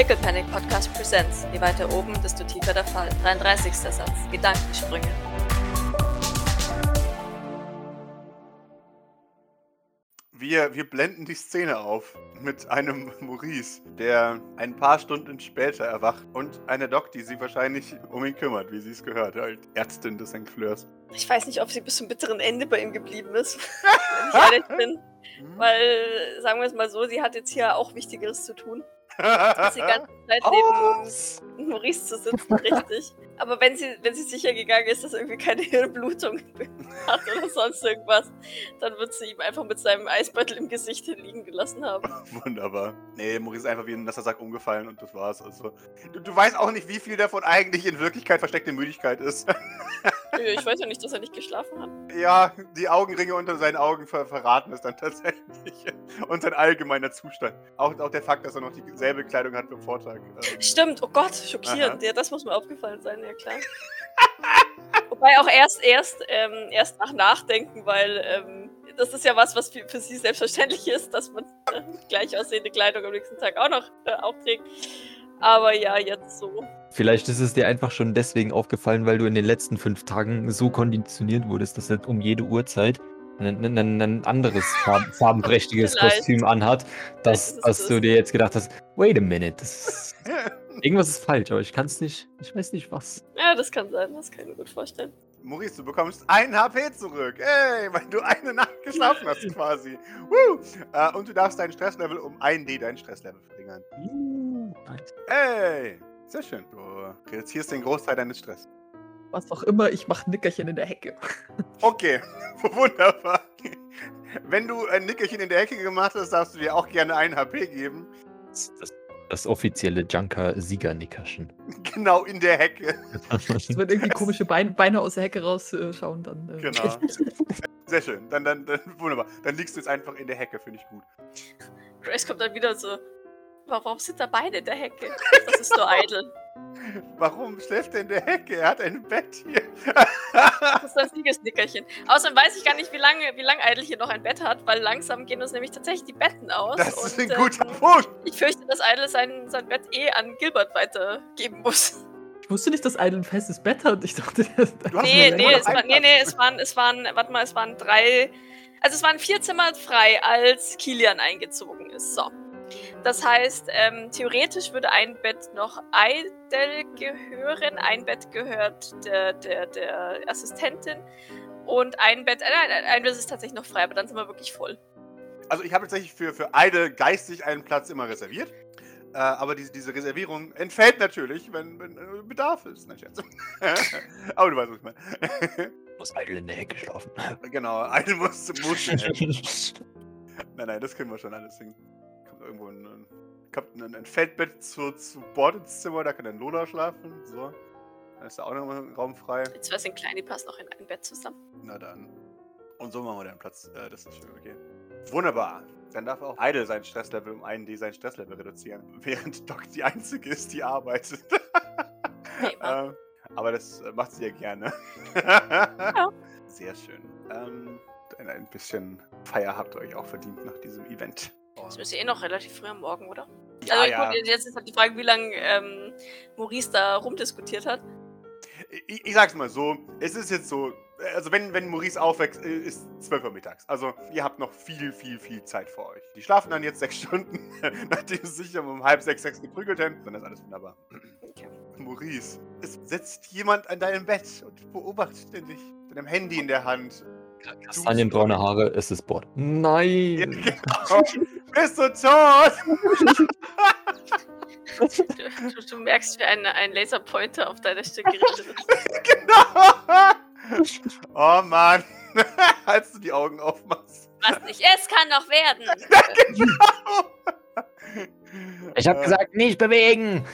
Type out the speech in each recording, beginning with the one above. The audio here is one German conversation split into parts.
Pickle Panic Podcast Presents. Je weiter oben, desto tiefer der Fall. 33. Satz. Gedankensprünge. Wir, wir blenden die Szene auf mit einem Maurice, der ein paar Stunden später erwacht und eine Doc, die sich wahrscheinlich um ihn kümmert, wie sie es gehört, als Ärztin des St. Fleurs. Ich weiß nicht, ob sie bis zum bitteren Ende bei ihm geblieben ist, wenn ich ehrlich bin. Hm? Weil, sagen wir es mal so, sie hat jetzt hier auch Wichtigeres zu tun, die ganze Zeit neben Maurice zu sitzen, richtig. Aber wenn sie, wenn sie sicher gegangen ist, dass irgendwie keine Hirnblutung hat oder sonst irgendwas, dann wird sie ihm einfach mit seinem Eisbeutel im Gesicht liegen gelassen haben. Wunderbar. Nee, Maurice ist einfach wie ein nasser Sack umgefallen und das war's. Also, du, du weißt auch nicht, wie viel davon eigentlich in Wirklichkeit versteckte Müdigkeit ist. Ich weiß ja nicht, dass er nicht geschlafen hat. ja, die Augenringe unter seinen Augen ver verraten es dann tatsächlich. Und sein allgemeiner Zustand. Auch, auch der Fakt, dass er noch dieselbe Kleidung hat wie am Vortag. Ähm, Stimmt, oh Gott, schockierend. Aha. Ja, das muss mir aufgefallen sein, ja klar. Wobei auch erst, erst, ähm, erst nach Nachdenken, weil ähm, das ist ja was, was für, für sie selbstverständlich ist, dass man äh, gleich aussehende Kleidung am nächsten Tag auch noch äh, auch trägt. Aber ja, jetzt so. Vielleicht ist es dir einfach schon deswegen aufgefallen, weil du in den letzten fünf Tagen so konditioniert wurdest, dass er um jede Uhrzeit ein, ein, ein, ein anderes farb, farbenprächtiges Vielleicht. Kostüm anhat, dass, dass das. du dir jetzt gedacht hast, wait a minute, das ist, irgendwas ist falsch, aber ich kann es nicht, ich weiß nicht was. Ja, das kann sein, das kann ich mir gut vorstellen. Maurice, du bekommst ein HP zurück. Ey, weil du eine Nacht geschlafen hast quasi. Woo! Äh, und du darfst dein Stresslevel um 1D dein Stresslevel verringern. Ey, sehr schön. Du reduzierst den Großteil deines Stress. Was auch immer, ich mache Nickerchen in der Hecke. Okay, wunderbar. Wenn du ein Nickerchen in der Ecke gemacht hast, darfst du dir auch gerne ein HP geben. Das, das, das offizielle Junker-Sieger-Nickerchen. Genau in der Hecke. Es wird irgendwie komische Beine, Beine aus der Hecke rausschauen, dann. äh, Genau. Sehr schön. Dann, dann, dann, wunderbar. Dann liegst du jetzt einfach in der Hecke, finde ich gut. Grace kommt dann wieder so. Warum sind da beide in der Hecke? Das ist so eitel. Warum schläft er in der Hecke? Er hat ein Bett hier. Das ist das Siegesnickerchen. Außerdem weiß ich gar nicht, wie lange, wie lange Eitel hier noch ein Bett hat, weil langsam gehen uns nämlich tatsächlich die Betten aus. Das ist und, ein guter ähm, Punkt. Ich fürchte, dass Eitel sein, sein Bett eh an Gilbert weitergeben muss. Ich wusste nicht, dass Idle ein festes Bett hat. Ich dachte, Nee, nee, es war, nee, nee, es waren, es waren, warte mal, es waren drei, also es waren vier Zimmer frei, als Kilian eingezogen ist. So. Das heißt, ähm, theoretisch würde ein Bett noch Eidel gehören, ein Bett gehört der, der, der Assistentin und ein Bett, äh, nein, ein Bett ist tatsächlich noch frei, aber dann sind wir wirklich voll. Also ich habe tatsächlich für, für Eide geistig einen Platz immer reserviert. Äh, aber diese, diese Reservierung entfällt natürlich, wenn, wenn äh, Bedarf ist. Nein, Scherz. aber du weißt, was ich meine. Muss Idle in der Hecke schlafen. genau, Eide muss, muss Nein, nein, das können wir schon alles hin. Irgendwo ein, kommt ein, ein Feldbett zu, zu Bord ins Zimmer, da kann dann Lola schlafen. So. Dann ist da auch noch ein Raum frei. Jetzt wäre ein klein, die passt noch in ein Bett zusammen. Na dann. Und so machen wir den Platz. Äh, das ist schön, okay. Wunderbar. Dann darf auch Idle sein Stresslevel um einen D sein Stresslevel reduzieren. Während Doc die einzige ist, die arbeitet. Nee, Mann. äh, aber das äh, macht sie ja gerne. Sehr schön. Ähm, ein bisschen Feier habt ihr euch auch verdient nach diesem Event. Das müsste eh noch relativ früh am Morgen, oder? Ja, also ja. gut, jetzt ist halt die Frage, wie lange ähm, Maurice da rumdiskutiert hat. Ich, ich sag's mal so, es ist jetzt so, also wenn, wenn Maurice aufwächst, äh, ist 12 Uhr mittags. Also ihr habt noch viel, viel, viel Zeit vor euch. Die schlafen dann jetzt sechs Stunden, nachdem sie sich um halb sechs, sechs geprügelt haben. Dann ist alles wunderbar. Okay. Maurice, es sitzt jemand an deinem Bett und beobachtet dich. Mit einem Handy in der Hand. Kastanienbraune Haare, es ist Bord. Ja, Nein! genau. Bist du tot? Du, du, du merkst, wie ein, ein Laserpointer auf deiner Stirn gerichtet ist. genau. Oh Mann. Als du die Augen aufmachst. Was nicht, es kann noch werden. Ich hab Äh, gesagt, nicht bewegen!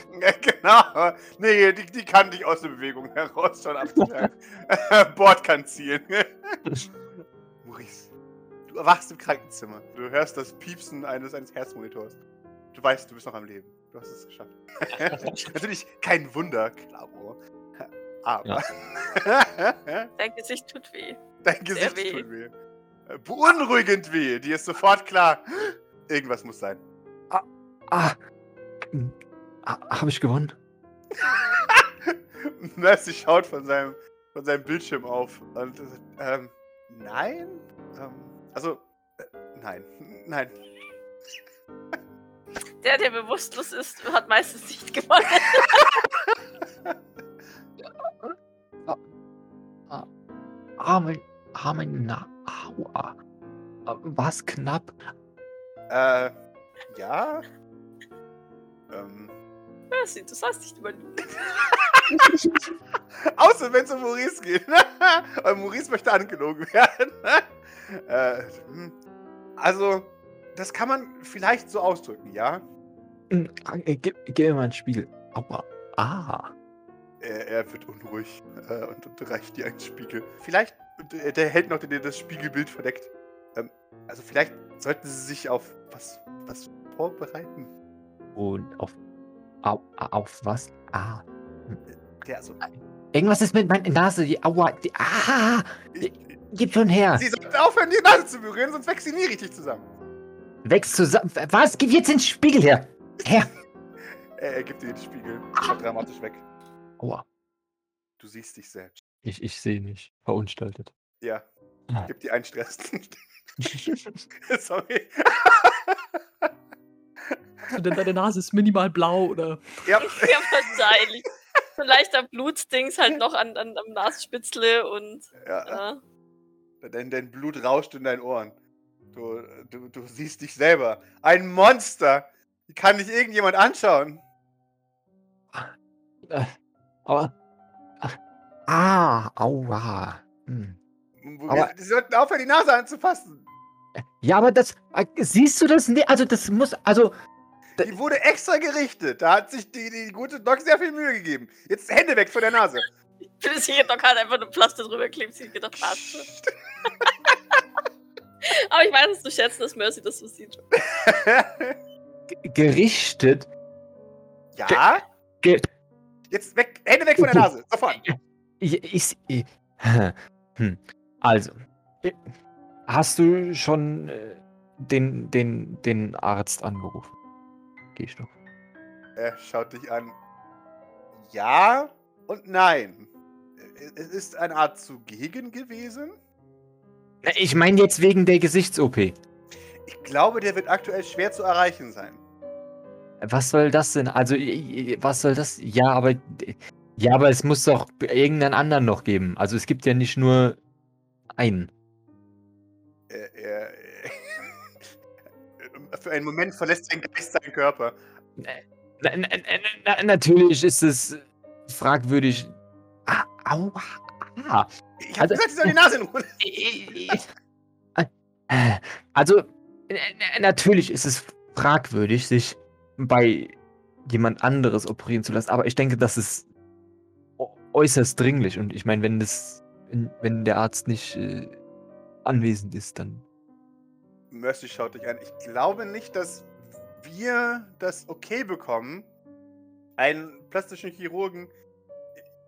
Genau. Nee, die, die kann dich aus der Bewegung heraus schon abstellen. Bord kann zielen. Erwachst im Krankenzimmer. Du hörst das Piepsen eines, eines Herzmonitors. Du weißt, du bist noch am Leben. Du hast es geschafft. Natürlich kein Wunder, Klaro. Aber Dein Gesicht tut weh. dein Gesicht weh. tut weh. Beunruhigend weh. Dir ist sofort klar, irgendwas muss sein. Ah! Habe ich gewonnen? Mercy schaut von seinem, von seinem Bildschirm auf und sagt, ähm, nein? Ähm, also, äh, nein, nein. Der, der bewusstlos ist, hat meistens nicht gewonnen. Ah, mein, ah, mein, na, aua. Was knapp? Äh, ja? Ähm, Mercy, du sollst nicht überlegen. außer wenn es um Maurice geht. Weil Maurice möchte angelogen werden. Äh, also, das kann man vielleicht so ausdrücken, ja? Hm, äh, Gib, gib mir mal ein Spiel. Aua. Ah. Er, er wird unruhig äh, und, und reicht dir einen Spiegel. Vielleicht, der, der hält noch den, das Spiegelbild verdeckt. Ähm, also vielleicht sollten sie sich auf was, was vorbereiten. Und auf. Au, auf was? Ah. Der, also, Irgendwas ist mit meiner Nase. Die, aua. Die, ah. ich, Gib schon her. sie sollten aufhören, die Nase zu berühren, sonst wächst sie nie richtig zusammen. Wächst zusammen. Was? Gib jetzt den Spiegel her. Her. Er, er gibt dir den Spiegel, schaut dramatisch weg. Aua. Du siehst dich selbst. Ich, ich sehe nicht. Verunstaltet. Ja, Ah. gib dir einen Stress. Sorry. So, denn deine Nase ist minimal blau oder. ja, ja, wahrscheinlich. So ein leichter Blutstings halt noch an, an, am Nasenspitzle und. ja. Äh, Dein, dein Blut rauscht in deinen Ohren. Du, du, du siehst dich selber. Ein Monster. Wie kann dich irgendjemand anschauen? Aber. Ah, aua. Hm. Aber- Sie sollten aufhören, die Nase anzufassen. Ja, aber das. äh, Siehst du das nicht? Also, das muss. Also. Die wurde extra gerichtet. Da hat sich die, die gute Doc sehr viel Mühe gegeben. Jetzt Hände weg von der Nase. Ich bin sicher, Doc hat einfach eine Plaste drüber geklebt. Sie gedacht, passt. schon. Aber ich weiß es zu schätzen, dass Mercy das so sieht. Gerichtet. ja? Ge Jetzt weg, Hände weg von der Nase. Sofort. ich, ich, ich, hm. Also. Hast du schon äh, den, den, den Arzt angerufen? Geh ich doch. Er schaut dich an. Ja und nein. Es ist eine Art zugegen gewesen. Ich meine jetzt wegen der Gesichts-OP. Ich glaube, der wird aktuell schwer zu erreichen sein. Was soll das denn? Also, was soll das? Ja, aber. Ja, aber es muss doch irgendeinen anderen noch geben. Also, es gibt ja nicht nur einen. Er, er, für einen Moment verlässt sein Geist seinen Körper. Na, na, na, na, natürlich ist es fragwürdig. Ah, aua. Ah. Ich habe Also- gesagt, sie soll die Nase in Ruhe. Also, natürlich ist es fragwürdig, sich bei jemand anderes operieren zu lassen, aber ich denke, das ist äu- äußerst dringlich. Und ich meine, wenn das, wenn, der Arzt nicht äh, anwesend ist, dann. Mercy schaut dich an. Ich glaube nicht, dass wir das okay bekommen, einen plastischen Chirurgen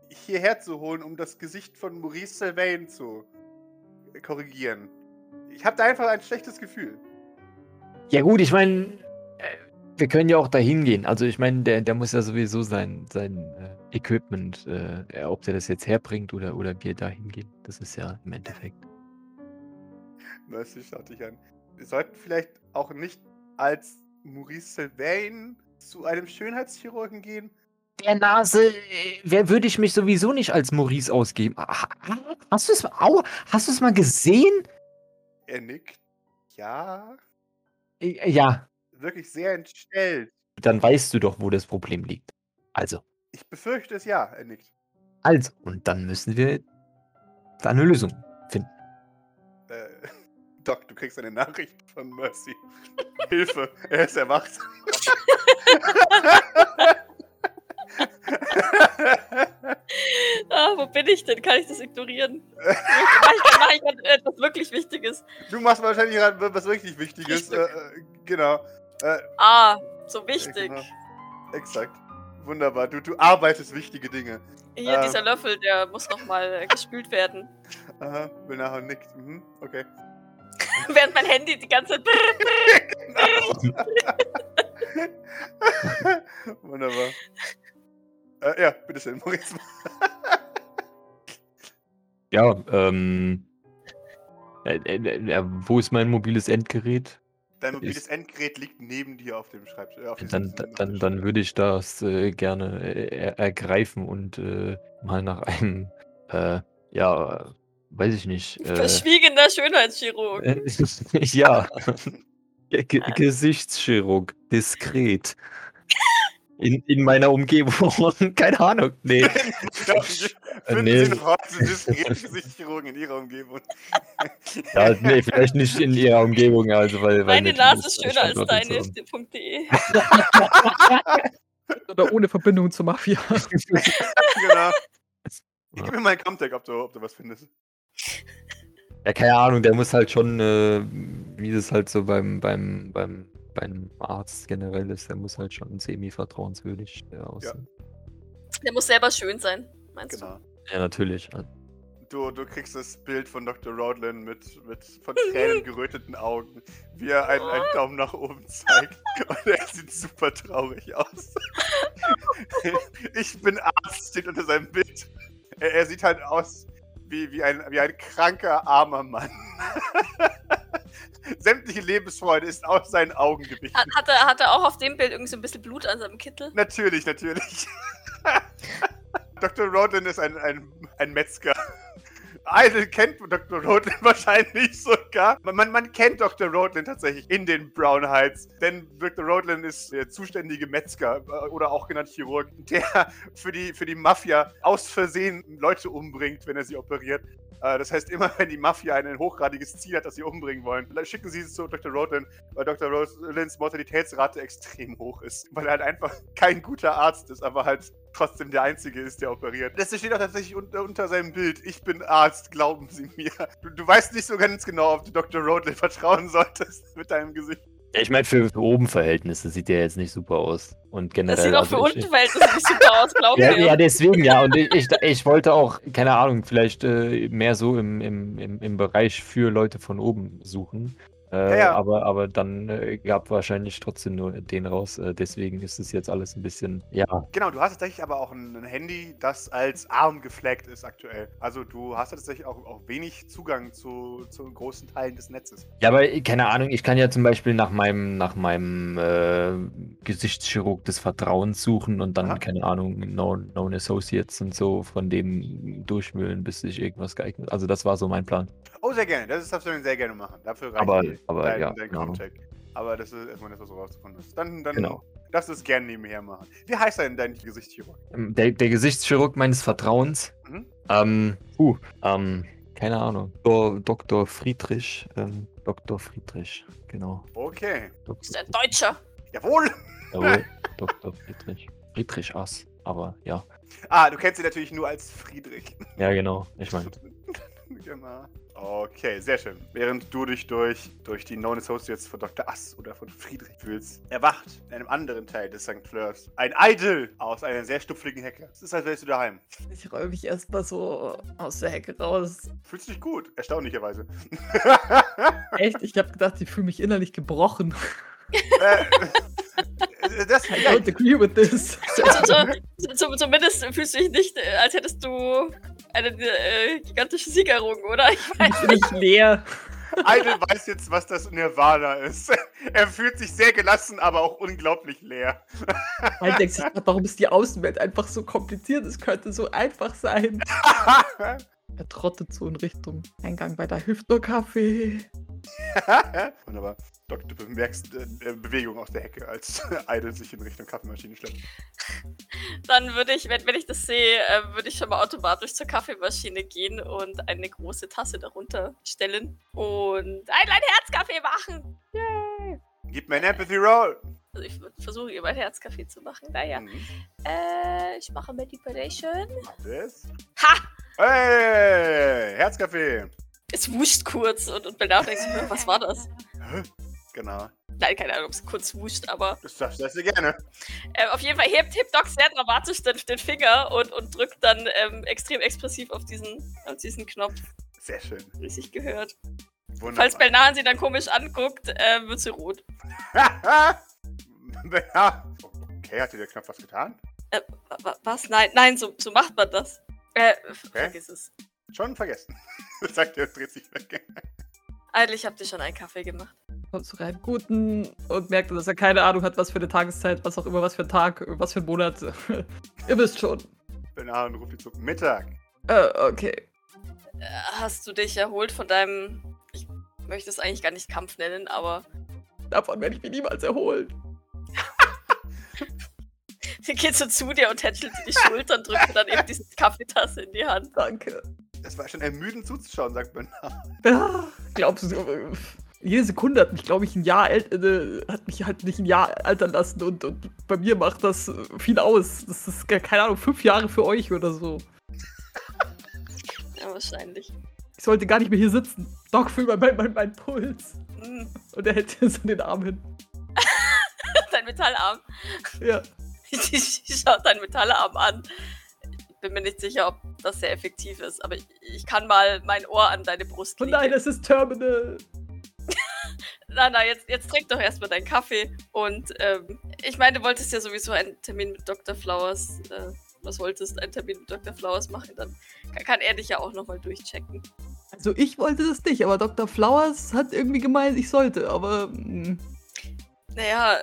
hierher zu holen, um das Gesicht von Maurice Sylvain zu korrigieren. Ich habe da einfach ein schlechtes Gefühl. Ja, gut, ich meine, äh, wir können ja auch dahin gehen. Also, ich meine, der, der muss ja sowieso sein, sein äh, Equipment, äh, äh, ob der das jetzt herbringt oder, oder wir da hingehen. Das ist ja im Endeffekt. Mercy schaut dich an. Wir sollten vielleicht auch nicht als Maurice Sylvain zu einem Schönheitschirurgen gehen. Der Nase, äh, wer würde ich mich sowieso nicht als Maurice ausgeben? Hast du es au, hast du es mal gesehen? Er nickt. Ja, Äh, Ja, wirklich sehr entstellt. dann weißt du doch, wo das Problem liegt. Also, Ich befürchte es ja, er nickt. also, und dann müssen wir da eine Lösung finden. Äh, Doc, du kriegst eine Nachricht von Mercy. Hilfe, er ist erwacht. Ah, wo bin ich denn? Kann ich das ignorieren? Mach ich, ich grad etwas wirklich Wichtiges? du machst wahrscheinlich gerade was richtig Wichtiges. Äh, äh, genau. Äh, Ah, so wichtig. genau. Exakt. Wunderbar. Du, du arbeitest wichtige Dinge. Hier, Ähm. dieser Löffel, der muss nochmal gespült werden. Aha, will nachher nickt. Mhm, okay. Während mein Handy die ganze Zeit. Genau. Ja, bitteschön, Moritz. Ja, ähm. Äh, äh, äh, wo ist mein mobiles Endgerät? Dein mobiles Endgerät liegt neben dir auf dem Schreibtisch. Äh, Dann, dann, Nachttisch. dann würde ich das äh, gerne äh, er ergreifen und äh, mal nach einem, äh, ja, weiß ich nicht. Äh, Verschwiegener Schönheitschirurg. äh, ja, Ge Ge Gesichtschirurg, diskret. In, in meiner Umgebung, keine Ahnung, nee. Ja, Finden nee. Sie noch Gesichtschirurgen in Ihrer Umgebung? Ja, nee, vielleicht nicht in ihrer Umgebung, also weil, weil Meine natürlich Nase ist schöner als Standort und deine. so. .de. Oder ohne Verbindung zur Mafia. genau. Ich gib mir mal einen Comtech, ob du, ob du was findest. Ja, keine Ahnung, der muss halt schon, äh, wie das halt so beim, beim, beim, beim Arzt generell ist, der muss halt schon semi-vertrauenswürdig aussehen. Der muss selber schön sein, meinst Genau. Ja, natürlich. Du, du kriegst das Bild von Dr. Rodlin mit, mit von Tränen geröteten Augen, wie er einen, einen Daumen nach oben zeigt. Und er sieht super traurig aus. Ich bin Arzt, steht unter seinem Bild. Er, er sieht halt aus wie, wie, ein, wie ein kranker, armer Mann. Sämtliche Lebensfreude ist aus seinen Augen gewichen. Hat, hat, er, hat er auch auf dem Bild irgendwie so ein bisschen Blut an seinem Kittel? Natürlich, natürlich. Dr. Rodlin ist ein, ein, ein Metzger. Idle kennt Dr. Rodlin wahrscheinlich sogar. Man, man, kennt Dr. Rodlin tatsächlich in den Brown Heights, denn Dr. Rodlin ist der zuständige Metzger äh, oder auch genannt Chirurg, der für die, für die Mafia aus Versehen Leute umbringt, wenn er sie operiert. Äh, Das heißt, immer wenn die Mafia ein hochgradiges Ziel hat, das sie umbringen wollen, schicken sie es zu Dr. Rodlin, weil Dr. Rodlins Mortalitätsrate extrem hoch ist. Weil er halt einfach kein guter Arzt ist, aber halt trotzdem der Einzige ist, der operiert. Das steht auch tatsächlich unter, unter seinem Bild. Ich bin Arzt, glauben Sie mir. Du, du weißt nicht so ganz genau, ob du Dr. Rodlin vertrauen solltest mit deinem Gesicht. Ja, ich meine, für, für oben Verhältnisse sieht der jetzt nicht super aus. Und generell. Das sieht auch also für ich- unten Verhältnisse nicht super aus, glaub Ja, mir. ja, deswegen, ja. Und ich, ich, ich wollte auch, keine Ahnung, vielleicht äh, mehr so im, im, im, im Bereich für Leute von oben suchen. Äh, Ja, ja. Aber, aber dann äh, gab wahrscheinlich trotzdem nur den raus. Äh, deswegen ist es jetzt alles ein bisschen, ja. Genau, du hast tatsächlich aber auch ein, ein Handy, das als arm geflaggt ist aktuell. Also du hast tatsächlich auch, auch wenig Zugang zu, zu großen Teilen des Netzes. Ja, aber äh, keine Ahnung, ich kann ja zum Beispiel nach meinem, nach meinem äh, Gesichtschirurg des Vertrauens suchen und dann, Aha. keine Ahnung, known, known Associates und so von dem durchmühlen, bis sich irgendwas geeignet. Also das war so mein Plan. Oh, sehr gerne. Das darfst du sehr gerne machen. Dafür reicht Aber- die- aber dein, ja, dein genau. Aber das ist erstmal das, was du rausgefunden hast. Dann, dann Genau. darfst du es gerne nebenher machen. Wie heißt denn dein Gesichtschirurg? Ähm, Der, der Gesichtschirurg meines Vertrauens. Mhm. Ähm, uh, ähm, keine Ahnung. Dr. Dr. Friedrich. Ähm, Dr. Friedrich, genau. Okay. Dr. Ist ein Deutscher. Jawohl! Jawohl, Dr. Friedrich. Friedrich Ass, aber ja. Ah, du kennst ihn natürlich nur als Friedrich. Ja, genau. Ich meine, genau. Okay, sehr schön. Während du dich durch, durch die Known Associates von Dr. Ass oder von Friedrich fühlst, erwacht in einem anderen Teil des St. Fleurs ein Idol aus einer sehr stupfligen Hecke. Es ist, als wärst du daheim. Ich räume mich erstmal so aus der Hecke raus. Fühlst dich gut, erstaunlicherweise. Echt? Ich habe gedacht, ich fühle mich innerlich gebrochen. äh, das I don't agree with this. Zu- zu- zu- Zumindest fühlst du dich nicht, äh, als hättest du eine äh, gigantische Siegerung, oder? Ich Ich bin nicht leer. Idol weiß jetzt, was das Nirvana ist. Er fühlt sich sehr gelassen, aber auch unglaublich leer. Man denkt sich, warum ist die Außenwelt einfach so kompliziert? Es könnte so einfach sein. Er trottet so in Richtung Eingang bei der Hüftner-Café. Wunderbar. Doc, du bemerkst äh, äh, Bewegung aus der Hecke, als Idol sich in Richtung Kaffeemaschine schleppt. Dann würde ich, wenn, wenn ich das sehe, äh, würde ich schon mal automatisch zur Kaffeemaschine gehen und eine große Tasse darunter stellen und ein, Herzkaffee machen. Gib mir ein Empathy Roll. Also ich würde versuchen, ihr mein Herzkaffee zu machen. Naja. Mhm. Äh, ich mache Manipulation. Das. Ha! Hey, Herzkaffee. Es wuscht kurz und, und Bernard denkt sich, was war das? Hä? Genau. Nein, keine Ahnung, ob es kurz wuscht, aber Das darfst du gerne. äh, auf jeden Fall hebt, hebt Doc sehr dramatisch den, den Finger und, und drückt dann ähm, extrem expressiv auf diesen, auf diesen Knopf, Sehr schön. sich gehört. Wunderbar. Falls Belnahan sie dann komisch anguckt, äh, wird sie rot. ja. Okay, hat dir der Knopf was getan? Äh, wa- wa- was? Nein, nein, so, so macht man das. Äh, f- vergiss es. Schon vergessen. Sagt er und dreht sich weg. Eigentlich habt ihr schon einen Kaffee gemacht. Kommt zu rein guten und merkt, dass er keine Ahnung hat, was für eine Tageszeit, was auch immer, was für ein Tag, was für ein Monat. Ihr wisst schon. Benahon ruft ihn zu Mittag. Äh, okay. Hast du dich erholt von deinem. Ich möchte es eigentlich gar nicht Kampf nennen, aber. Davon werde ich mich niemals erholen. Sie geht so zu dir und tätschelt dir die Schulter und drückt dir dann eben diese Kaffeetasse in die Hand. Danke. Es war schon ermüdend zuzuschauen, sagt. Ja, glaubst du, äh, jede Sekunde hat mich, glaube ich, ein Jahr äh, hat mich halt nicht ein Jahr altern lassen und, und bei mir macht das äh, viel aus. Das ist, keine Ahnung, fünf Jahre für euch oder so. Ja, wahrscheinlich. Ich sollte gar nicht mehr hier sitzen. Doc, fühl mal meinen mein, mein Puls. Hm, Und er hält so den Arm hin. dein Metallarm. Ja. Die schaut deinen Metallarm an. Ich bin mir nicht sicher, ob das sehr effektiv ist, aber ich, ich kann mal mein Ohr an deine Brust Oh legen. nein, es ist Terminal. Na, na, jetzt, jetzt trink doch erstmal deinen Kaffee. Und ähm, ich meine, du wolltest ja sowieso einen Termin mit Dr. Flowers. Äh, was wolltest, einen Termin mit Dr. Flowers machen, dann kann, kann er dich ja auch nochmal durchchecken. Also ich wollte das nicht, aber Dr. Flowers hat irgendwie gemeint, ich sollte, aber. mm, Naja,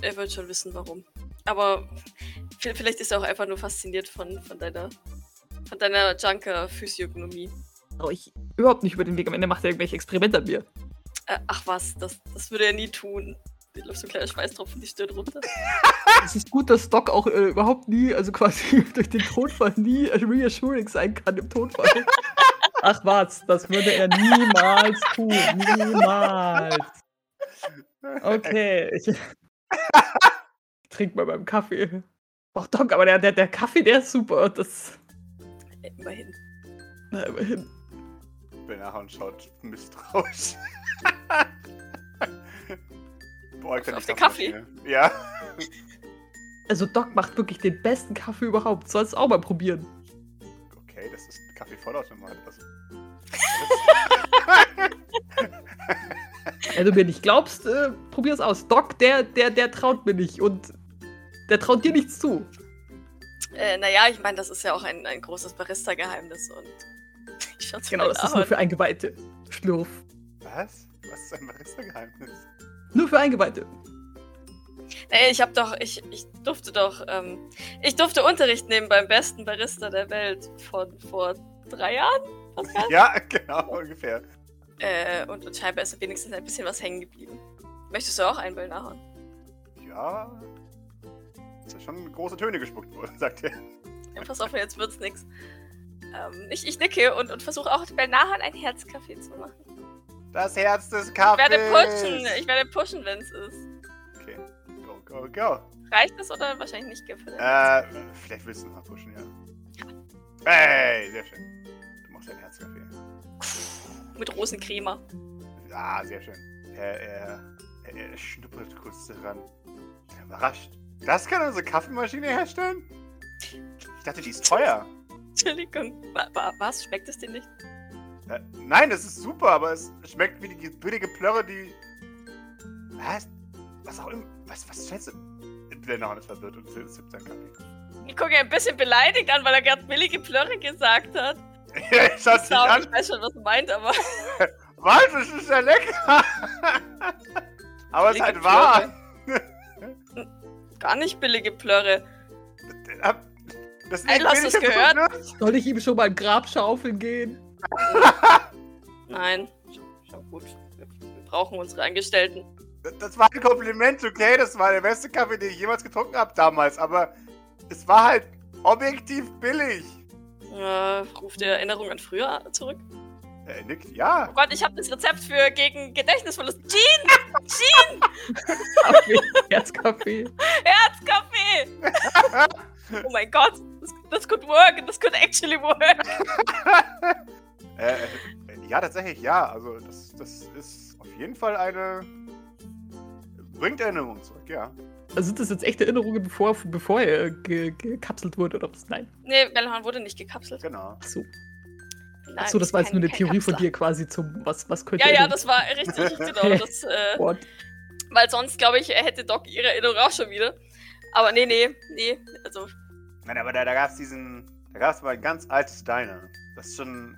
er wird schon wissen, warum. Aber vi- vielleicht ist er auch einfach nur fasziniert von, von deiner von deiner Junker-Physiognomie. Aber ich überhaupt nicht über den Weg. Am Ende macht er irgendwelche Experimente an mir. Äh, ach was, das, das würde er nie tun. Dir läuft so ein kleiner Schweißtropfen die Stirn runter. Es ist gut, dass Doc auch äh, überhaupt nie, also quasi durch den Todfall nie äh, reassuring sein kann im Todfall. Ach was, das würde er niemals tun. Niemals. Okay. Ich, ich trink mal beim Kaffee. Ach Doc, aber der, der, der Kaffee, der ist super. Das. Immerhin. Na, immerhin. Benahon schaut misstrauisch. Beugt Auf den Kaffee? Ja. Also Doc macht wirklich den besten Kaffee überhaupt. Sollst auch mal probieren. Okay, das ist Kaffee-Vollautomat. Also, Wenn du mir nicht glaubst, äh, probier's aus. Doc, der, der, der traut mir nicht und der traut dir nichts zu. Äh, naja, ich meine, das ist ja auch ein, ein großes Barista-Geheimnis und ich schaue Genau, das ist nur für Eingeweihte. Schlurf. Was? Was ist ein Barista-Geheimnis? Nur für Eingeweihte. Ey, ich hab doch, ich, ich durfte doch, ähm, ich durfte Unterricht nehmen beim besten Barista der Welt von vor drei Jahren, Pascal? Ja, genau, ungefähr. Äh, und, und scheinbar ist wenigstens ein bisschen was hängen geblieben. Möchtest du auch einen Bell nachhauen? Ja. Es sind schon große Töne gespuckt worden, sagt er. Ja, pass auf, jetzt wird's nix. Ähm, ich, ich nicke und, und versuche auch Bell nachhauen einen Herzkaffee zu machen. Das Herz des Ich Kaffees. werde pushen, ich werde pushen, wenn's ist. Okay. Go, go, go. Reicht es oder wahrscheinlich nicht den Äh, vielleicht willst du noch mal pushen, ja. Hey, sehr schön. Du machst ein Herzkaffee. Mit Rosencrema. Ah, sehr schön. Er, er, er, er schnuppert kurz daran. Überrascht. Das kann unsere Kaffeemaschine herstellen? Ich dachte, die ist teuer. Entschuldigung. Wa, wa, was? Schmeckt es dir nicht? Äh, nein, das ist super, aber es schmeckt wie die billige Plörre, die. Was? Was auch immer. Was, was schätze? Der Name ist verwirrt und sippt seinen Kaffee. Ich gucke ihn ein bisschen beleidigt an, weil er gerade billige Plörre gesagt hat. Schaut sich Sau, an. ich weiß schon, was er meint, aber. Was? Das ist ja lecker! aber es ist halt wahr. Gar nicht billige Plörre. Das ist Ey, du hast billige das gehört? Soll ich ihm schon mal ein Grab schaufeln gehen? Nein. Schon, gut. Wir, wir brauchen unsere Angestellten. Das- Das war ein Kompliment, okay? Das war der beste Kaffee, den ich jemals getrunken habe damals. Aber es war halt objektiv billig. Äh, ruft der Erinnerung an früher zurück? Er nickt, ja. Oh Gott, ich habe das Rezept für gegen Gedächtnisverlust. Jean! Kaffee, Herzkaffee. Herzkaffee! oh mein Gott, das, das could work. Das could actually work. Äh, äh, ja, tatsächlich, ja. Also, das, das ist auf jeden Fall eine. Bringt Erinnerungen zurück, ja. Also sind das jetzt echte Erinnerungen, bevor, bevor er ge gekapselt wurde oder was? Nein. Nee, Bellhorn wurde nicht gekapselt. Genau. Ach so. Nein, Ach so, das war jetzt nur eine Theorie von Kapsler. dir quasi zum, was, was könnte Ja, ja, das war richtig, genau. Das äh, What? Weil sonst, glaube ich, hätte Doc ihre Erinnerung auch schon wieder. Aber nee, nee, nee. Also, Nein, aber da, da gab es diesen. Da gab es mal ein ganz altes Diner. Das ist schon.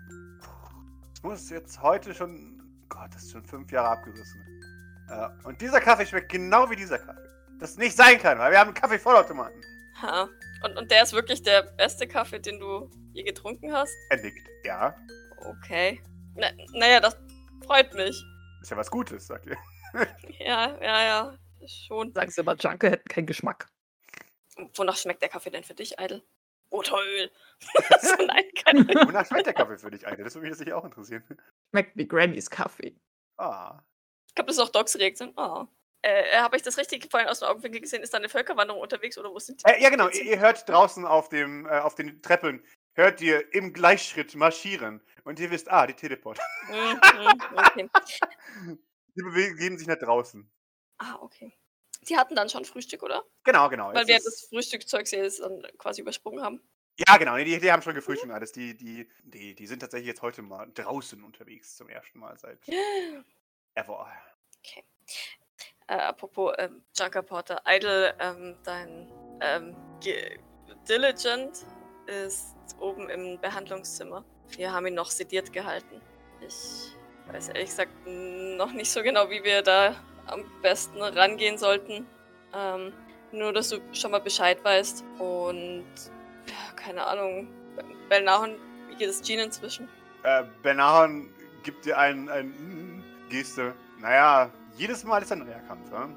Das muss jetzt heute schon. Gott, das ist schon fünf Jahre abgerissen. Äh, und dieser Kaffee schmeckt genau wie dieser Kaffee. Das nicht sein kann, weil wir haben einen Kaffee-Vollautomaten. ha. Und, und der ist wirklich der beste Kaffee, den du je getrunken hast? Er nickt. Ja. Okay. Na, naja, das freut mich. Ist ja was Gutes, sagt ihr. Ja, ja, ja. Schon. Sagen sie immer, Junker hätten keinen Geschmack. Wonach schmeckt der Kaffee denn für dich, Idle? Roteröl. so, nein, keine Wonach schmeckt der Kaffee für dich eigentlich? Das würde mich sicher auch interessieren. Schmeckt wie Granny's Kaffee. Ah. Ich glaube, das ist auch Docs Reaktion. Oh. Äh, Habe ich das richtig vorhin aus dem Augenwinkel gesehen? Ist da eine Völkerwanderung unterwegs oder wo sind die? Äh, ja, genau. Ihr, ihr hört draußen auf, dem, äh, auf den Treppen, hört ihr im Gleichschritt marschieren. Und ihr wisst, ah, die Teleport. Mhm, mhm, okay. Die begeben sich nach draußen. Ah, okay. Die hatten dann schon Frühstück, oder? Genau, genau. Weil wir das Frühstückzeug jetzt dann quasi übersprungen haben. Ja, genau. Die, die haben schon gefrühstückt und alles. Die, die, die, die sind tatsächlich jetzt heute mal draußen unterwegs zum ersten Mal seit ever. Äh, apropos ähm, Junker Porter, Idle, ähm, dein ähm, Ge- Diligent ist oben im Behandlungszimmer. Wir haben ihn noch sediert gehalten. Ich weiß ehrlich gesagt noch nicht so genau, wie wir da am besten rangehen sollten. Ähm, nur, dass du schon mal Bescheid weißt. Und ja, keine Ahnung, Belnahon, wie geht es Jean inzwischen? Äh, Benahan gibt dir ein, ein mm, Geste. Naja, jedes Mal ist ein neuer Kampf. Ja?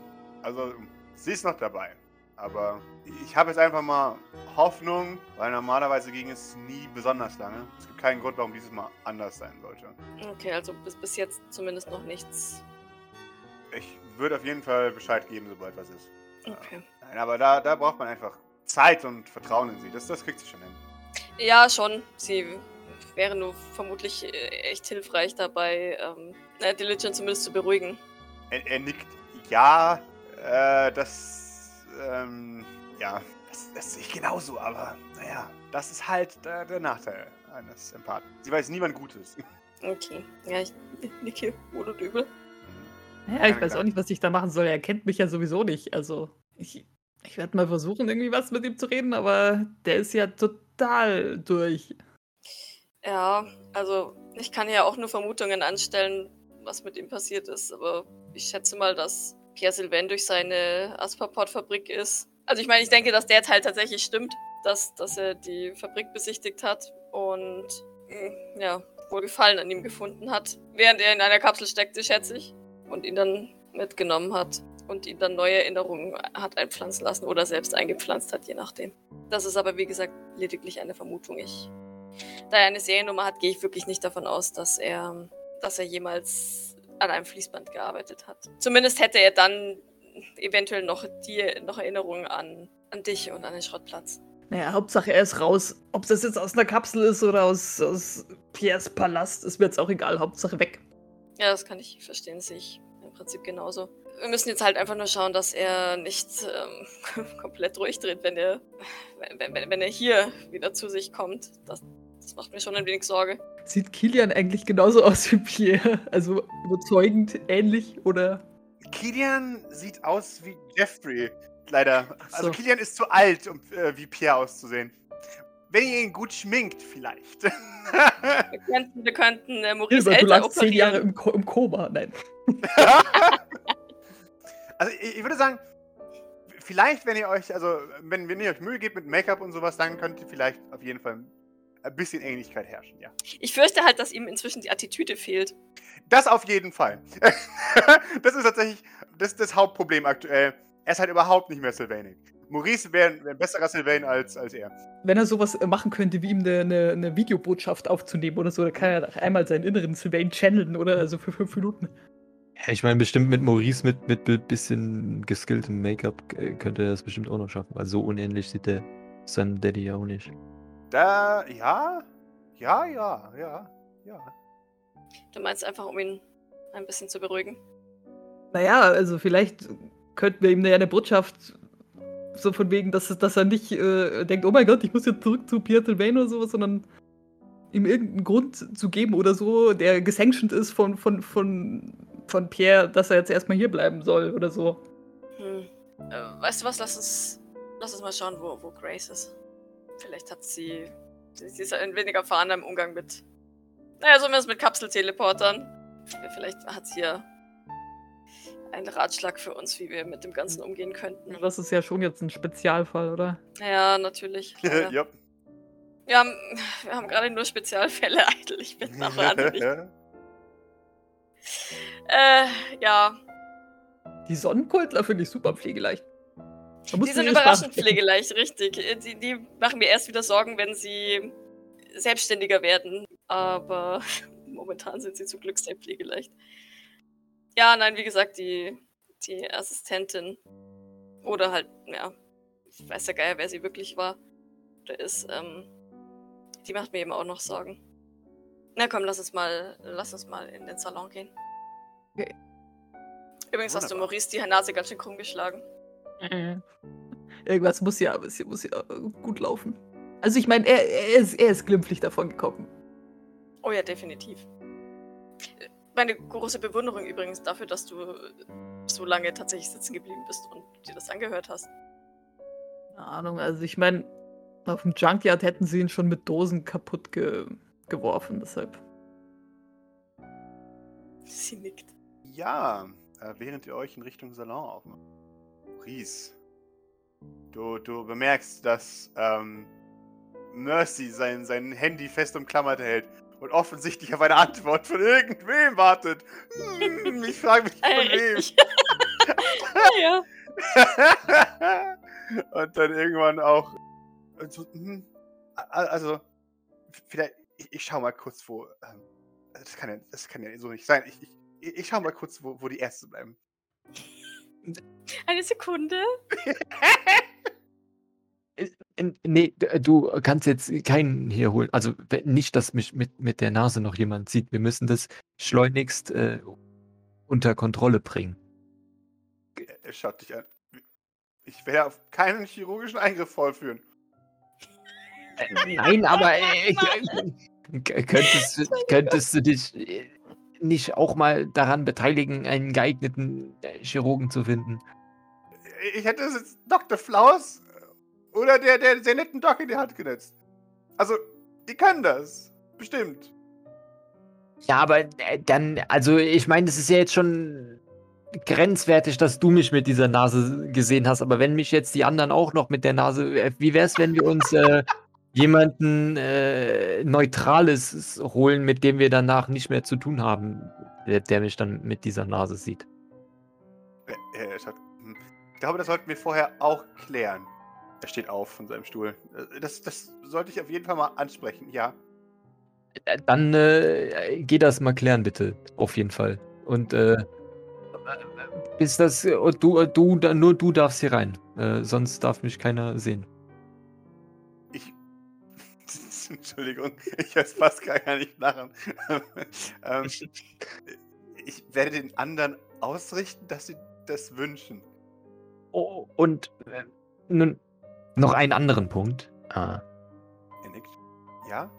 Also, sie ist noch dabei. Aber ich habe jetzt einfach mal Hoffnung, weil normalerweise ging es nie besonders lange. Es gibt keinen Grund, warum dieses Mal anders sein sollte. Okay, also bis, bis jetzt zumindest noch nichts. Ich würde auf jeden Fall Bescheid geben, sobald was ist. Okay. Nein, aber da, da braucht man einfach Zeit und Vertrauen in sie. Das, das kriegt sie schon hin. Ja, schon. Sie wäre nur vermutlich äh, echt hilfreich dabei, ähm, Diligent zumindest zu beruhigen. Er, er nickt. Ja, äh, das, ähm, ja, das, das sehe ich genauso, aber naja, das ist halt der, der Nachteil eines Empathen. Sie weiß niemand Gutes. Okay. Ja, ich nicke wohl und übel. Ja, ich weiß auch nicht, was ich da machen soll. Er kennt mich ja sowieso nicht. Also, ich, ich werde mal versuchen, irgendwie was mit ihm zu reden, aber der ist ja total durch. Ja, also ich kann ja auch nur Vermutungen anstellen, was mit ihm passiert ist, aber ich schätze mal, dass Pierre Sylvain durch seine Asperport-Fabrik ist. Also ich meine, ich denke, dass der Teil tatsächlich stimmt, dass, dass er die Fabrik besichtigt hat und mh, ja, wohl Gefallen an ihm gefunden hat, während er in einer Kapsel steckte, schätze ich, und ihn dann mitgenommen hat und ihn dann neue Erinnerungen hat einpflanzen lassen oder selbst eingepflanzt hat, je nachdem. Das ist aber, wie gesagt, lediglich eine Vermutung. Ich da er eine Seriennummer hat, gehe ich wirklich nicht davon aus, dass er, dass er jemals an einem Fließband gearbeitet hat. Zumindest hätte er dann eventuell noch die noch Erinnerungen an, an dich und an den Schrottplatz. Naja, Hauptsache er ist raus. Ob das jetzt aus einer Kapsel ist oder aus, aus Pierres Palast, ist mir jetzt auch egal. Hauptsache weg. Ja, das kann ich verstehen, sehe ich im Prinzip genauso. Wir müssen jetzt halt einfach nur schauen, dass er nicht ähm, komplett durchdreht, wenn er, wenn, wenn, wenn er hier wieder zu sich kommt. Das, das macht mir schon ein wenig Sorge. Sieht Kilian eigentlich genauso aus wie Pierre? Also überzeugend ähnlich oder? Kilian sieht aus wie Jeffrey, leider. Ach so. Also Kilian ist zu alt, um äh, wie Pierre auszusehen. Wenn ihr ihn gut schminkt, vielleicht. Wir könnten, wir könnten äh, Maurice Hilbert, du älter lagst zehn Jahre im, Ko im Koma. Nein. also ich, ich würde sagen, vielleicht, wenn ihr euch, also wenn, wenn ihr euch Mühe gebt mit Make-up und sowas, dann könnte vielleicht auf jeden Fall ein bisschen Ähnlichkeit herrschen, ja. Ich fürchte halt, dass ihm inzwischen die Attitüde fehlt. Das auf jeden Fall. das ist tatsächlich das, das Hauptproblem aktuell. Er ist halt überhaupt nicht mehr Sylvainic. Maurice wäre wär ein besserer Sylvain als, als er. Wenn er sowas äh, machen könnte, wie ihm eine, eine, eine Videobotschaft aufzunehmen oder so, dann kann er doch einmal seinen inneren Sylvain channeln oder also für fünf Minuten. Ja, ich meine, bestimmt mit Maurice mit, mit ein bisschen geskilltem Make-up äh, könnte er das bestimmt auch noch schaffen. Weil so unähnlich sieht der sein Daddy ja auch nicht. Da, ja, ja, ja, ja, ja. Du meinst einfach, um ihn ein bisschen zu beruhigen. Naja, also vielleicht könnten wir ihm ja eine Botschaft so von wegen, dass, dass er nicht äh, denkt, oh mein Gott, ich muss jetzt zurück zu Pierre Sylvain oder sowas, sondern ihm irgendeinen Grund zu geben oder so, der gesanctioned ist von, von, von, von Pierre, dass er jetzt erstmal hier bleiben soll oder so. Hm. Äh, weißt du was? Lass uns, lass uns mal schauen, wo, wo Grace ist. Vielleicht hat sie. Sie ist ein wenig erfahrener im Umgang mit. Naja, zumindest mit Kapselteleportern. Vielleicht hat sie ja einen Ratschlag für uns, wie wir mit dem Ganzen umgehen könnten. Das ist ja schon jetzt ein Spezialfall, oder? Ja, natürlich. Ja. ja. Wir haben, wir haben gerade nur Spezialfälle, Eitel. Ich bin noch wahnsinnig. äh, ja. Die Sonnenkultler finde ich super pflegeleicht. Die sind nicht überraschend pflegeleicht, richtig. Die, die machen mir erst wieder Sorgen, wenn sie selbstständiger werden. Aber momentan sind sie zum Glück sehr pflegeleicht. Ja, nein, wie gesagt, die, die Assistentin. Oder halt, ja, ich weiß ja Geier, wer sie wirklich war. Oder ist, ähm, die macht mir eben auch noch Sorgen. Na komm, lass uns mal, lass uns mal in den Salon gehen. Okay. Übrigens hast du Wunderbar. Maurice die Nase ganz schön krumm geschlagen. Irgendwas muss ja, ja, muss ja gut laufen. Also ich meine, er, er, ist, er ist glimpflich davon gekommen. Oh ja, definitiv. Meine große Bewunderung übrigens dafür, dass du so lange tatsächlich sitzen geblieben bist und dir das angehört hast. Keine Ahnung, also ich meine, auf dem Junkyard hätten sie ihn schon mit Dosen kaputt ge geworfen, deshalb. Sie nickt. Ja, äh, während ihr euch in Richtung Salon aufmacht. Ries, du, du bemerkst, dass ähm, Mercy sein, sein Handy fest umklammert hält und offensichtlich auf eine Antwort von irgendwem wartet. Hm, ich frage mich von wem. ja. und dann irgendwann auch. So, hm, a- also, vielleicht, ich, ich schau mal kurz, wo. Ähm, das, kann ja, das kann ja so nicht sein. Ich, ich, ich schau mal kurz, wo, wo die Ärzte bleiben. Eine Sekunde. Nee, d- du kannst jetzt keinen hier holen. Also nicht, dass mich mit, mit der Nase noch jemand sieht. Wir müssen das schleunigst äh, unter Kontrolle bringen. Er, er schaut dich an. Ich werde auf keinen chirurgischen Eingriff vollführen. Äh, Nein, aber äh, könntest, du- könntest du dich äh, nicht auch mal daran beteiligen, einen geeigneten äh, Chirurgen zu finden? Ich hätte es jetzt Dr. Flaus oder der, der sehr netten Doc in die Hand genetzt. Also, die können das. Bestimmt. Ja, aber äh, dann, also ich meine, es ist ja jetzt schon grenzwertig, dass du mich mit dieser Nase gesehen hast, aber wenn mich jetzt die anderen auch noch mit der Nase, äh, wie wär's, wenn wir uns äh, jemanden äh, Neutrales holen, mit dem wir danach nicht mehr zu tun haben, der, der mich dann mit dieser Nase sieht? Schaut. hm. Ich glaube, das sollten wir vorher auch klären. Er steht auf von seinem Stuhl. Äh, Das, das sollte ich auf jeden Fall mal ansprechen, ja. Äh, Dann äh, geh das mal klären, bitte. Auf jeden Fall. Und äh, bis das, du, du, nur du darfst hier rein. Äh, sonst darf mich keiner sehen. Ich. Entschuldigung, ich weiß fast gar nicht lachen. ähm, ich werde den anderen ausrichten, dass sie das wünschen. Oh, und äh, nun noch einen anderen Punkt. Ah, Er nickt. Ja?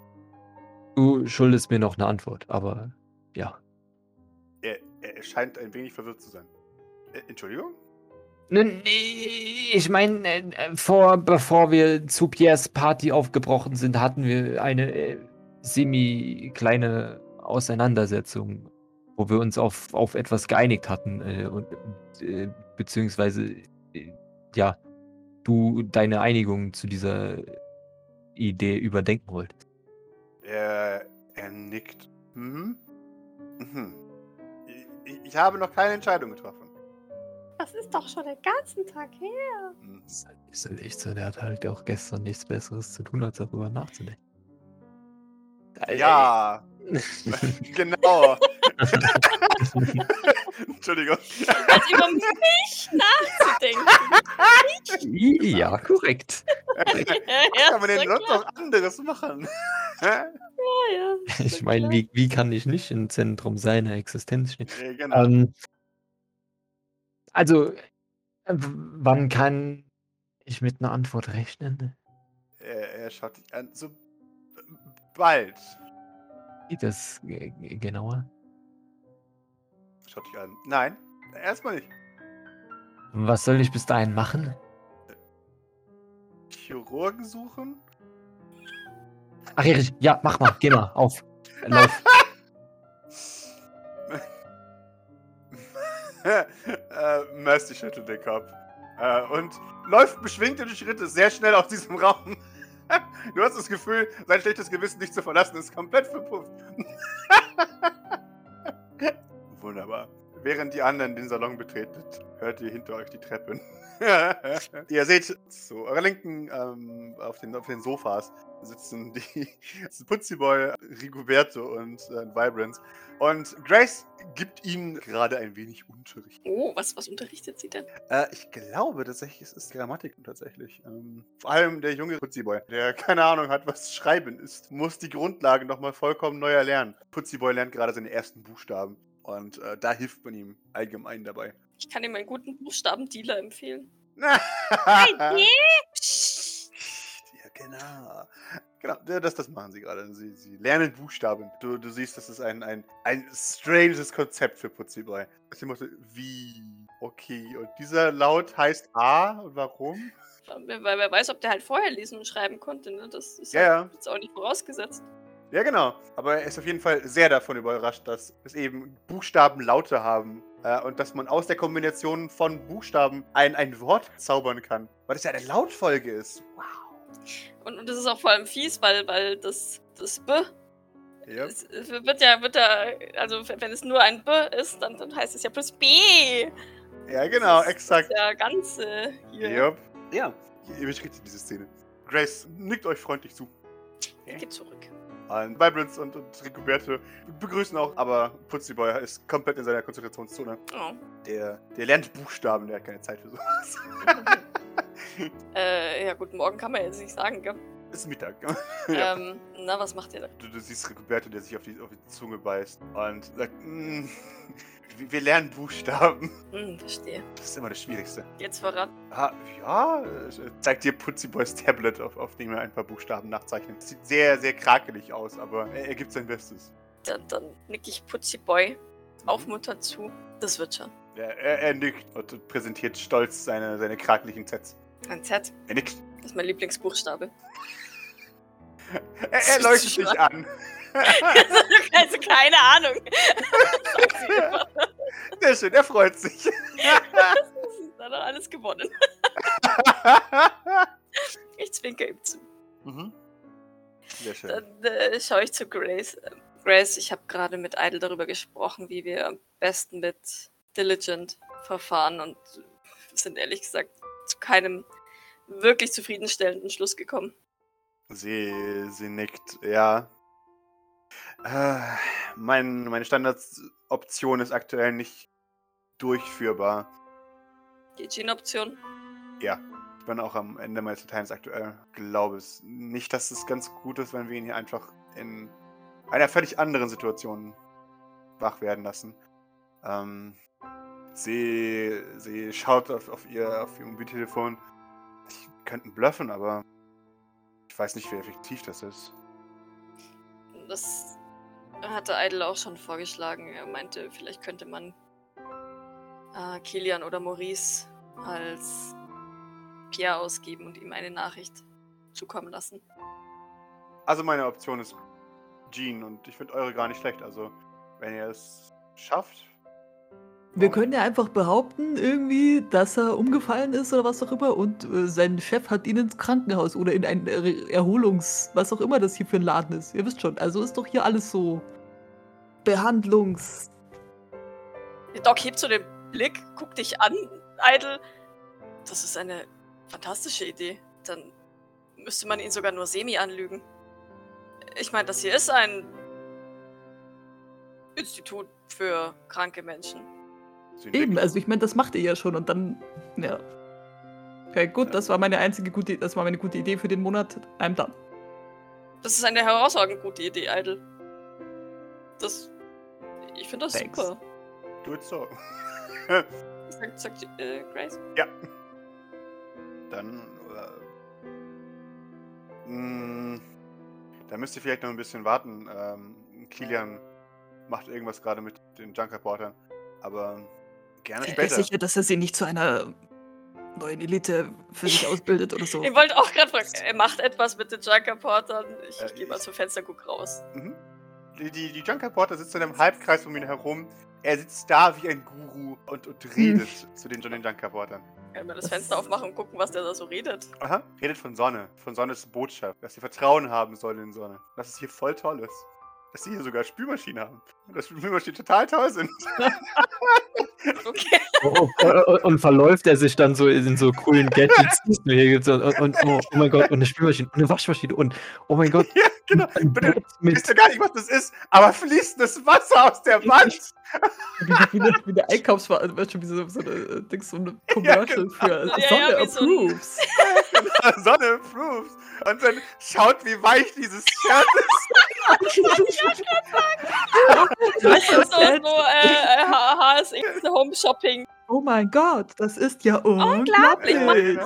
du schuldest mir noch eine Antwort, aber ja. Er, er scheint ein wenig verwirrt zu sein. Äh, Entschuldigung? Nun, ich meine, äh, vor, bevor wir zu Pierres Party aufgebrochen sind, hatten wir eine äh, semi-kleine Auseinandersetzung, wo wir uns auf, auf etwas geeinigt hatten. Äh, und, und, äh, beziehungsweise, äh, ja, du deine Einigung zu dieser Idee überdenken wolltest. Er, er nickt. Mhm. Mhm. Ich, ich habe noch keine Entscheidung getroffen. Das ist doch schon den ganzen Tag her. Hm. Das ist halt- echt so, der hat halt auch gestern nichts Besseres zu tun, als darüber nachzudenken. Äh, Ja, genau. Entschuldigung. Als über mich nachzudenken. Ja, korrekt. ja, Kann man denn so sonst noch anderes machen? Ja, ja, Ich meine, wie, wie kann ich nicht im Zentrum seiner Existenz stehen? Äh, genau. Ähm, also, äh, wann kann ich mit einer Antwort rechnen? er, er schaut dich an. So bald. Geht das äh, genauer? Schaut dich an. Nein, erstmal nicht. Was soll ich bis dahin machen? Chirurgen suchen? Ach, Erich, ja, mach mal, geh mal, auf. Lauf. äh, Mercy schüttelt den Kopf. Äh, und läuft beschwingte Schritte sehr schnell aus diesem Raum. du hast das Gefühl, sein schlechtes Gewissen nicht zu verlassen ist komplett verpufft. Wunderbar. Während die anderen den Salon betreten, hört ihr hinter euch die Treppen. ihr seht zu eurer Linken ähm, auf, den, auf den Sofas sitzen die Putziboy, Rigoberto und äh, Vibrance. Und Grace gibt ihnen gerade ein wenig Unterricht. Oh, was, was unterrichtet sie denn? Äh, ich glaube tatsächlich, es ist Grammatik tatsächlich. Ähm, vor allem der junge Putziboy, der keine Ahnung hat, was Schreiben ist, muss die Grundlagen nochmal vollkommen neu erlernen. Putziboy lernt gerade seine ersten Buchstaben. Und äh, da hilft man ihm allgemein dabei. Ich kann ihm einen guten Buchstabendealer empfehlen. Hey, ja, genau. Genau, das, das machen sie gerade. Sie, sie lernen Buchstaben. Du, du siehst, das ist ein, ein, ein stranges Konzept für Putziboy. Ich musste, wie? Okay, und dieser Laut heißt A und warum? Weil wer weiß, ob der halt vorher lesen und schreiben konnte. Ne? Das ist Ja, ja. jetzt auch nicht vorausgesetzt. Ja, genau. Aber er ist auf jeden Fall sehr davon überrascht, dass es eben Buchstaben Laute haben. Äh, und dass man aus der Kombination von Buchstaben ein, ein Wort zaubern kann. Weil das ja eine Lautfolge ist. Wow. Und, und das ist auch vor allem fies, weil, weil das, das B Ja. es, wird ja, wird ja, also wenn es nur ein B ist, dann, dann heißt es ja plus B. Ja, genau, das ist, exakt. Das ist ja ganz äh, hier. Yep. Ja, ihr beschreibt diese Szene. Grace nickt euch freundlich zu. Geht zurück. Und Vibrance und, und Ricoberto begrüßen auch, aber Putziboy ist komplett in seiner Konzentrationszone. Oh. Der, der lernt Buchstaben, der hat keine Zeit für sowas. äh, ja, guten Morgen kann man jetzt nicht sagen, gell? ist Mittag. ja. Ähm, na, was macht ihr da? du, du siehst Ricoberto, der sich auf die, auf die Zunge beißt und sagt, "Mm, wir lernen Buchstaben. Hm, verstehe. Das ist immer das Schwierigste. Jetzt voran. Ah, ja, zeigt dir Putziboys Tablet, auf, auf dem er ein paar Buchstaben nachzeichnet. Sieht sehr, sehr krakelig aus, aber er, er gibt sein Bestes. Dann, dann nick ich Putziboy aufmunternd zu. Das wird schon. Er, er, er nickt und präsentiert stolz seine, seine krakeligen Zs. Ein Z. Er nickt. Das ist mein Lieblingsbuchstabe. Er, er leuchtet dich an. also keine Ahnung. Sehr schön, er freut sich. Das ist dann alles gewonnen. Ich zwinker ihm zu. mhm. Sehr schön. Dann äh, schaue ich zu Grace. Ähm, Grace, ich habe gerade mit Idle darüber gesprochen, wie wir am besten mit Diligent verfahren und sind ehrlich gesagt zu keinem wirklich zufriedenstellenden Schluss gekommen. Sie, sie nickt, ja. Äh, mein, meine Standardoption ist aktuell nicht durchführbar. Die Gene-Option. Ja, ich bin auch am Ende meines Lateins aktuell. Glaube es nicht, dass es ganz gut ist, wenn wir ihn hier einfach in einer völlig anderen Situation wach werden lassen. Ähm, sie, sie schaut auf, auf ihr, auf ihr Mobiltelefon. Sie könnten bluffen, aber ich weiß nicht, wie effektiv das ist. Das hatte Idle auch schon vorgeschlagen. Er meinte, vielleicht könnte man äh, Kilian oder Maurice als Pierre ausgeben und ihm eine Nachricht zukommen lassen. Also meine Option ist Jean und ich finde eure gar nicht schlecht. Also, wenn ihr es schafft. Wir können ja einfach behaupten, irgendwie, dass er umgefallen ist oder was auch immer und äh, sein Chef hat ihn ins Krankenhaus oder in ein er Erholungs-, was auch immer das hier für ein Laden ist. Ihr wisst schon, also ist doch hier alles so Behandlungs-. Der Doc hebt so den Blick, guckt dich an, Idle. Das ist eine fantastische Idee. Dann müsste man ihn sogar nur semi anlügen. Ich meine, das hier ist ein Institut für kranke Menschen. Sie Eben, also ich meine, das macht ihr ja schon und dann, ja. Okay, gut, das war meine einzige gute, das war meine gute Idee für den Monat. I'm done. Das ist eine herausragend gute Idee, Idle. Das. Ich finde das Thanks. super. Do it so. Sagt, sagt äh, Grace. ja. Dann. Äh, mh, da müsst ihr vielleicht noch ein bisschen warten. Ähm, Kilian macht irgendwas gerade mit den Junk-Reportern. Aber gerne Er ist später. sicher, dass er sie nicht zu einer neuen Elite für sich ausbildet oder so. Ich wollte auch gerade fragen, er macht etwas mit den Junker-Portern. Ich, Äh, ich gehe mal ich- zum Fenster, guck raus. Mhm. Die, die, die Junker Porter sitzt in einem Halbkreis um ihn herum. Er sitzt da wie ein Guru und, und redet zu den, zu den Junker Portern. Können wir das Das- Fenster aufmachen und gucken, was der da so redet. Aha. Redet von Sonne, von Sonnes Botschaft, dass sie Vertrauen haben sollen in Sonne. Dass es hier voll toll ist. Dass sie hier sogar Spülmaschinen haben. Und dass Spülmaschinen total toll sind. Okay. Oh, oh, und, und verläuft er sich dann so in so coolen Gadgets und, und, und oh, oh mein Gott, und eine Spülmaschine und eine Waschmaschine und oh mein Gott, ja, genau. Bitte, wisst ihr gar nicht, was das ist, aber fließendes Wasser aus der Wand. Wie, wie, eine, wie eine Einkaufswagen, weißt du, wie so, so eine, äh, Dings, so eine Commercial genau. für Ja, ja, Sonne wie so ein- approves. Sonne proves. Und dann schaut, wie weich dieses Shirt ist. Weißt du, so, der- äh, HSX Home Shopping. Oh mein Gott, das ist ja Unglaublich, unglaublich.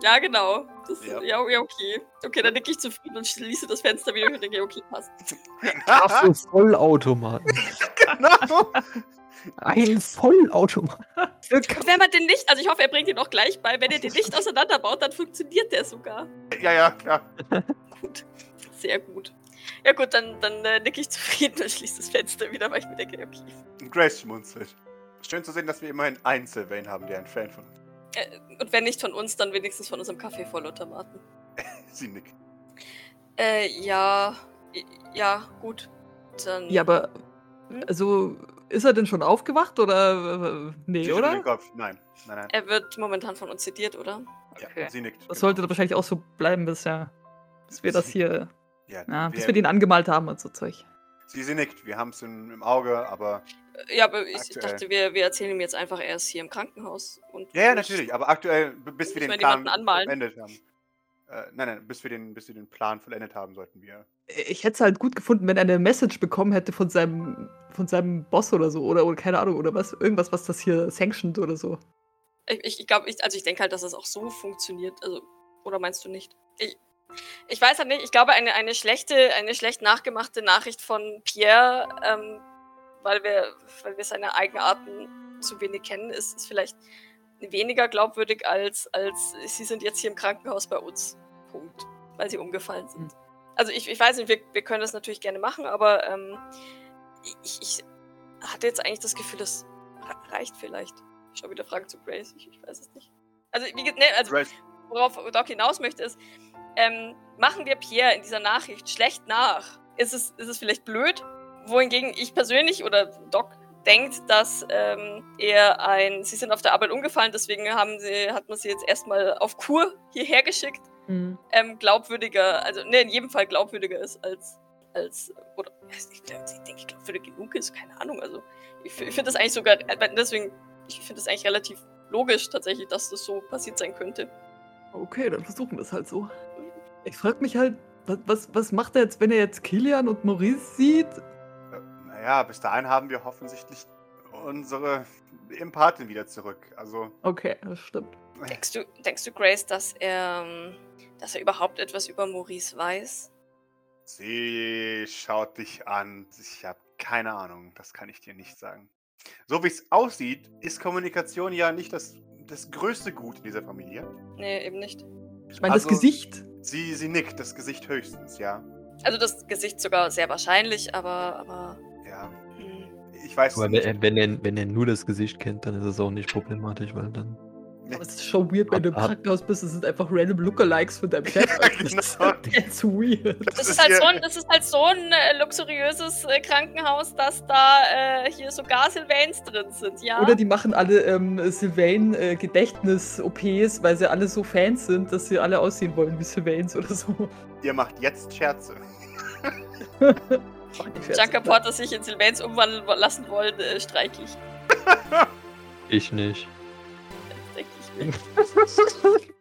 Ja, genau. Das, Ja. ja. ja, okay. Okay, dann nicke ich zufrieden und schließe das Fenster wieder und denke, okay, passt. Ach, so Vollautomaten. genau. Ein Vollautomat. Und wenn man den nicht, also ich hoffe, er bringt ihn auch gleich bei, wenn er den nicht auseinanderbaut, dann funktioniert der sogar. Ja, ja, klar. Gut. Sehr gut. Ja gut, dann, dann äh, nicke ich zufrieden und schließe das Fenster wieder, weil ich mir denke, okay. Grace schmunzelt. Schön zu sehen, dass wir immerhin einen Sylvain haben, der ein Fan von uns Äh, und wenn nicht von uns, dann wenigstens von unserem Kaffee-Vollautomaten. Sie nickt. Äh, ja. Ja, gut. Dann. Ja, aber also ist er denn schon aufgewacht oder äh, nee, Sie oder? Den Kopf. Nein, nein, nein. Er wird momentan von uns zitiert, oder? Ja, Okay. sie nickt. Das sollte wahrscheinlich auch so bleiben, bis ja, bis wir das hier, Ja, ja, bis wir den angemalt haben und so Zeug. Sie, sie nickt. Wir haben es im Auge, aber. Ja, aber ich, ich Aktuell. dachte, wir, wir erzählen ihm jetzt einfach, er ist hier im Krankenhaus. Und Ja, ja, natürlich. Aber aktuell, bis wir den Plan vollendet haben. Äh, nein, nein, bis wir, den, bis wir den Plan vollendet haben, sollten wir. Ich hätte es halt gut gefunden, wenn er eine Message bekommen hätte von seinem, von seinem Boss oder so, oder, oder keine Ahnung, oder was, irgendwas, was das hier sanctioned oder so. Ich, ich, glaube, ich, also ich denke halt, dass es auch so funktioniert. Also, oder meinst du nicht? Ich, ich weiß halt nicht, ich glaube, eine, eine schlechte, eine schlecht nachgemachte Nachricht von Pierre, ähm, weil wir, weil wir seine Eigenarten zu wenig kennen, ist, ist vielleicht weniger glaubwürdig als, als sie sind jetzt hier im Krankenhaus bei uns. Punkt. Weil sie umgefallen sind. Also ich, ich weiß nicht, wir, wir können das natürlich gerne machen, aber ähm, ich, ich hatte jetzt eigentlich das Gefühl, das re- reicht vielleicht. Ich schau wieder Fragen zu Grace, ich, ich weiß es nicht. Also, wie, ne, also worauf Doc hinaus möchte, ist, ähm, machen wir Pierre in dieser Nachricht schlecht nach? Ist es, ist es vielleicht blöd? Wohingegen ich persönlich oder Doc denkt, dass ähm, er ein, sie sind auf der Arbeit umgefallen, deswegen haben sie, hat man sie jetzt erstmal auf Kur hierher geschickt, ähm, glaubwürdiger, also ne, in jedem Fall glaubwürdiger ist als, als oder ich, ich denke, glaubwürdig genug ist, keine Ahnung, also ich, ich finde das eigentlich sogar, äh, deswegen, ich finde das eigentlich relativ logisch tatsächlich, dass das so passiert sein könnte. Okay, dann versuchen wir es halt so. Ich frage mich halt, was, was, was macht er jetzt, wenn er jetzt Kilian und Maurice sieht? Naja, bis dahin haben wir offensichtlich unsere Empathin wieder zurück. Also, Okay, das stimmt. Denkst du, denkst du, Grace, dass er, ähm, dass er überhaupt etwas über Maurice weiß? sie schaut dich an. Ich habe keine Ahnung, das kann ich dir nicht sagen. So wie es aussieht, ist Kommunikation ja nicht das, das größte Gut in dieser Familie. Nee, eben nicht. Ich meine, Also- das Gesicht. Sie, sie nickt, das Gesicht höchstens, ja. Also das Gesicht sogar sehr wahrscheinlich, aber, aber. Ich weiß Aber nicht. wenn, wenn, er, wenn er nur das Gesicht kennt, dann ist es auch nicht problematisch, weil dann. Aber es ist schon weird, wenn du im Krankenhaus bist, es sind einfach random Lookalikes von deinem Chef. Genau. That's weird. Das, ist ist halt so ein, das ist halt so ein äh, luxuriöses äh, Krankenhaus, dass da äh, hier sogar Sylvains drin sind, ja? Oder die machen alle ähm, Sylvain-Gedächtnis-OPs, weil sie alle so Fans sind, dass sie alle aussehen wollen wie Sylvains oder so. Ihr macht jetzt Scherze. Junker Porter sich in Sylvains umwandeln lassen wollen, äh, streike ich. Ich nicht. Das denke ich mir.